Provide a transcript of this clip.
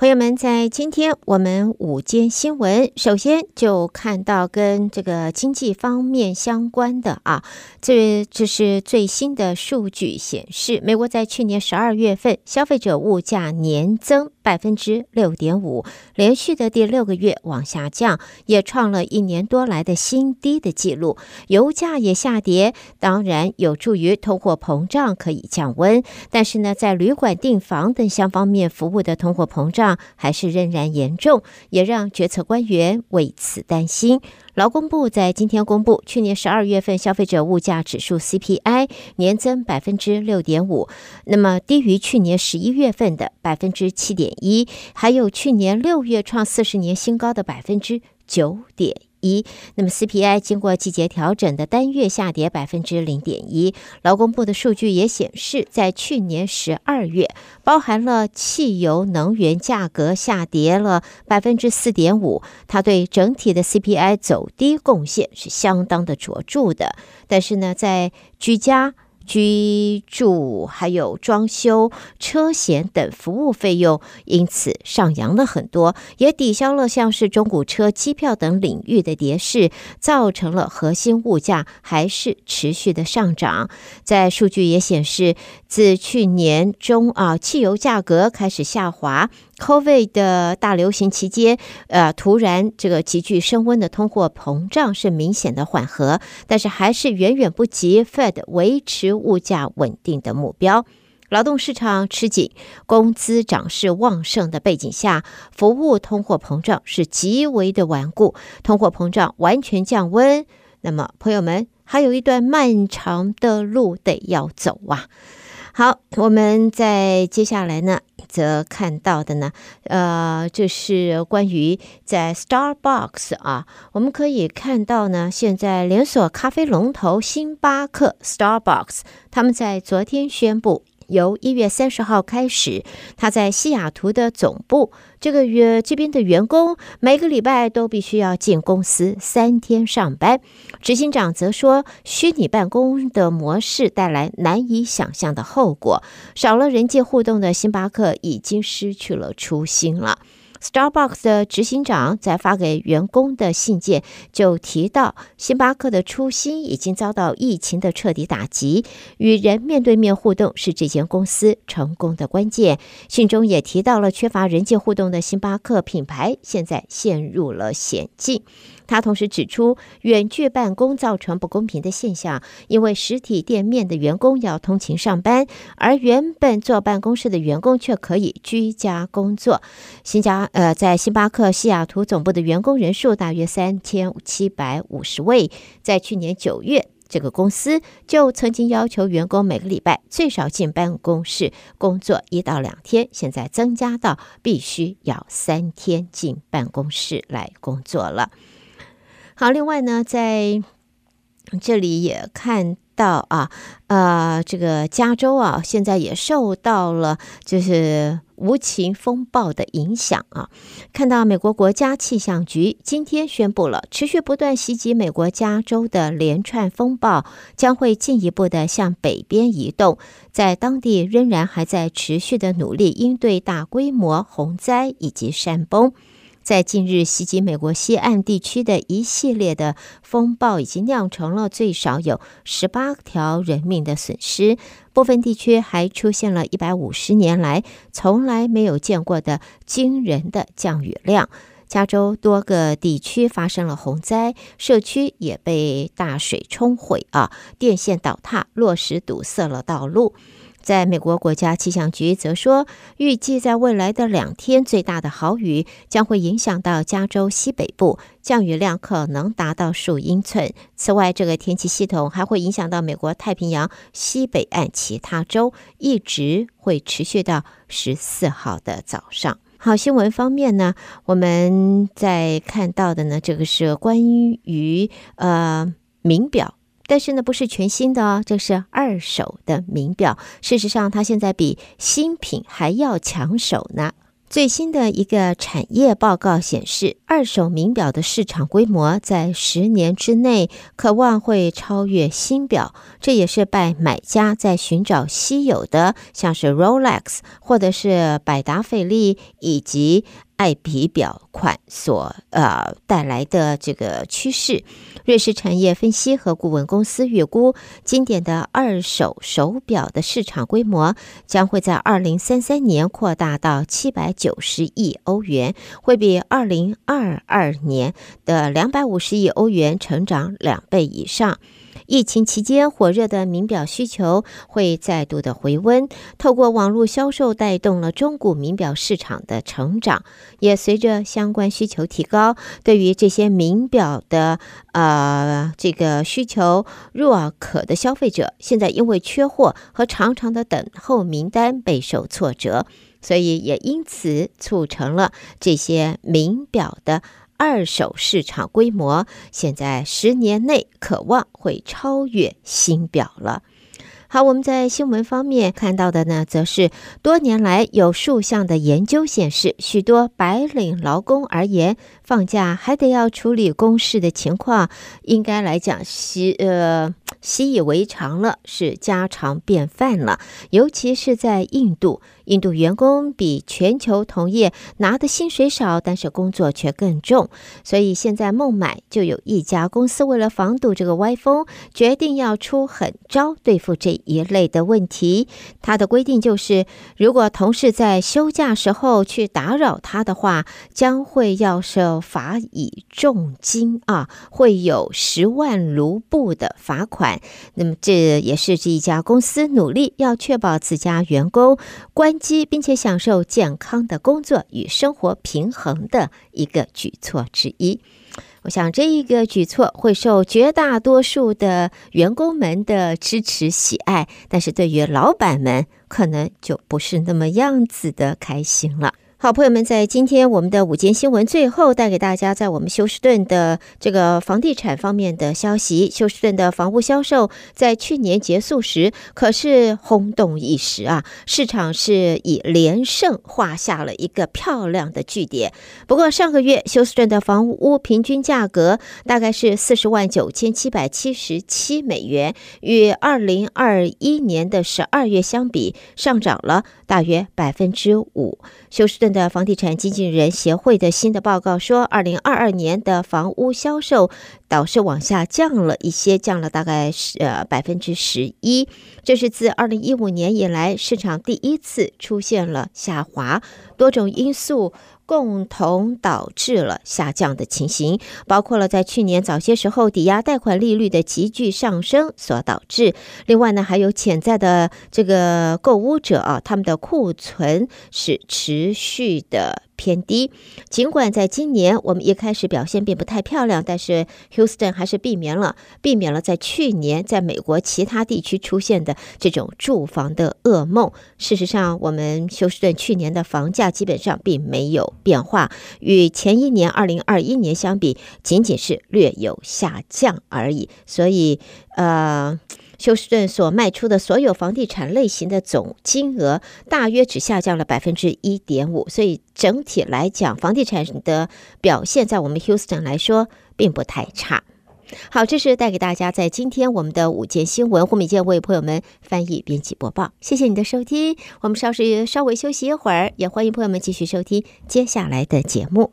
朋友们，在今天我们午间新闻，首先就看到跟这个经济方面相关的啊，这这是最新的数据显示，美国在去年十二月份消费者物价年增百分之六点五，连续的第六个月往下降，也创了一年多来的新低的记录。油价也下跌，当然有助于通货膨胀可以降温，但是呢，在旅馆订房等相方面服务的通货膨胀。还是仍然严重，也让决策官员为此担心。劳工部在今天公布，去年十二月份消费者物价指数 CPI 年增百分之六点五，那么低于去年十一月份的百分之七点一，还有去年六月创四十年新高的百分之九点一。那么 CPI 经过季节调整的单月下跌百分之零点一。劳工部的数据也显示，在去年十二月，包含了汽油能源价格下跌了百分之四点五，它对整体的 CPI 走低贡献是相当的卓著的。但是呢，在居家居住还有装修、车险等服务费用，因此上扬了很多，也抵消了像是中古车、机票等领域的跌势，造成了核心物价还是持续的上涨。在数据也显示，自去年中啊，汽油价格开始下滑。COVID 的大流行期间，呃，突然这个急剧升温的通货膨胀是明显的缓和，但是还是远远不及 Fed 维持物价稳定的目标。劳动市场吃紧，工资涨势旺盛的背景下，服务通货膨胀是极为的顽固。通货膨胀完全降温，那么朋友们还有一段漫长的路得要走啊！好，我们在接下来呢，则看到的呢，呃，就是关于在 Starbucks 啊，我们可以看到呢，现在连锁咖啡龙头星巴克 Starbucks，他们在昨天宣布。由一月三十号开始，他在西雅图的总部，这个月这边的员工每个礼拜都必须要进公司三天上班。执行长则说，虚拟办公的模式带来难以想象的后果，少了人际互动的星巴克已经失去了初心了。Starbucks 的执行长在发给员工的信件就提到，星巴克的初心已经遭到疫情的彻底打击，与人面对面互动是这间公司成功的关键。信中也提到了缺乏人际互动的星巴克品牌现在陷入了险境。他同时指出，远距办公造成不公平的现象，因为实体店面的员工要通勤上班，而原本坐办公室的员工却可以居家工作。新加呃，在星巴克西雅图总部的员工人数大约三千七百五十位。在去年九月，这个公司就曾经要求员工每个礼拜最少进办公室工作一到两天，现在增加到必须要三天进办公室来工作了。好，另外呢，在这里也看到啊，呃，这个加州啊，现在也受到了就是无情风暴的影响啊。看到美国国家气象局今天宣布了，持续不断袭击美国加州的连串风暴将会进一步的向北边移动，在当地仍然还在持续的努力应对大规模洪灾以及山崩。在近日袭击美国西岸地区的一系列的风暴，已经酿成了最少有十八条人命的损失，部分地区还出现了一百五十年来从来没有见过的惊人的降雨量。加州多个地区发生了洪灾，社区也被大水冲毁啊，电线倒塌，落石堵塞了道路。在美国国家气象局则说，预计在未来的两天，最大的豪雨将会影响到加州西北部，降雨量可能达到数英寸。此外，这个天气系统还会影响到美国太平洋西北岸其他州，一直会持续到十四号的早上。好，新闻方面呢，我们在看到的呢，这个是关于呃名表。但是呢，不是全新的哦，这是二手的名表。事实上，它现在比新品还要抢手呢。最新的一个产业报告显示，二手名表的市场规模在十年之内可望会超越新表。这也是拜买家在寻找稀有的，像是 Rolex 或者是百达翡丽以及爱彼表款所呃带来的这个趋势。瑞士产业分析和顾问公司预估，经典的二手手表的市场规模将会在二零三三年扩大到七百九十亿欧元，会比二零二二年的两百五十亿欧元成长两倍以上。疫情期间火热的名表需求会再度的回温，透过网络销售带动了中古名表市场的成长，也随着相关需求提高，对于这些名表的呃这个需求若渴的消费者，现在因为缺货和长长的等候名单备受挫折，所以也因此促成了这些名表的。二手市场规模现在十年内渴望会超越新表了。好，我们在新闻方面看到的呢，则是多年来有数项的研究显示，许多白领劳工而言，放假还得要处理公事的情况，应该来讲是呃习以为常了，是家常便饭了。尤其是在印度。印度员工比全球同业拿的薪水少，但是工作却更重。所以现在孟买就有一家公司为了防堵这个歪风，决定要出狠招对付这一类的问题。他的规定就是，如果同事在休假时候去打扰他的话，将会要受罚以重金啊，会有十万卢布的罚款。那么这也是这一家公司努力要确保自家员工关机。并且享受健康的工作与生活平衡的一个举措之一。我想这一个举措会受绝大多数的员工们的支持喜爱，但是对于老板们可能就不是那么样子的开心了。好，朋友们，在今天我们的午间新闻最后带给大家，在我们休斯顿的这个房地产方面的消息。休斯顿的房屋销售在去年结束时可是轰动一时啊，市场是以连胜画下了一个漂亮的句点。不过上个月休斯顿的房屋平均价格大概是四十万九千七百七十七美元，与二零二一年的十二月相比上涨了大约百分之五。休斯顿的房地产经纪人协会的新的报告说，二零二二年的房屋销售倒是往下降了一些，降了大概是呃百分之十一，这是自二零一五年以来市场第一次出现了下滑，多种因素。共同导致了下降的情形，包括了在去年早些时候抵押贷款利率的急剧上升所导致。另外呢，还有潜在的这个购物者啊，他们的库存是持续的。偏低，尽管在今年我们一开始表现并不太漂亮，但是 Houston 还是避免了避免了在去年在美国其他地区出现的这种住房的噩梦。事实上，我们休斯顿去年的房价基本上并没有变化，与前一年二零二一年相比，仅仅是略有下降而已。所以，呃。休斯顿所卖出的所有房地产类型的总金额大约只下降了百分之一点五，所以整体来讲，房地产的表现在我们休斯顿来说并不太差。好，这是带给大家在今天我们的午间新闻，胡敏健为朋友们翻译、编辑、播报。谢谢你的收听，我们稍时稍微休息一会儿，也欢迎朋友们继续收听接下来的节目。